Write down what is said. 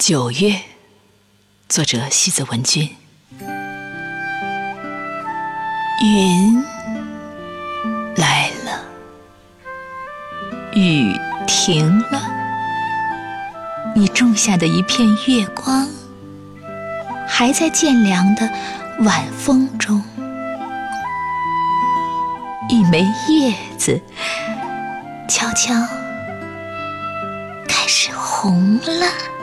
九月作者西子文君。云来了雨停了你种下的一片月光还在渐凉的晚风中一枚叶子悄悄开始红了。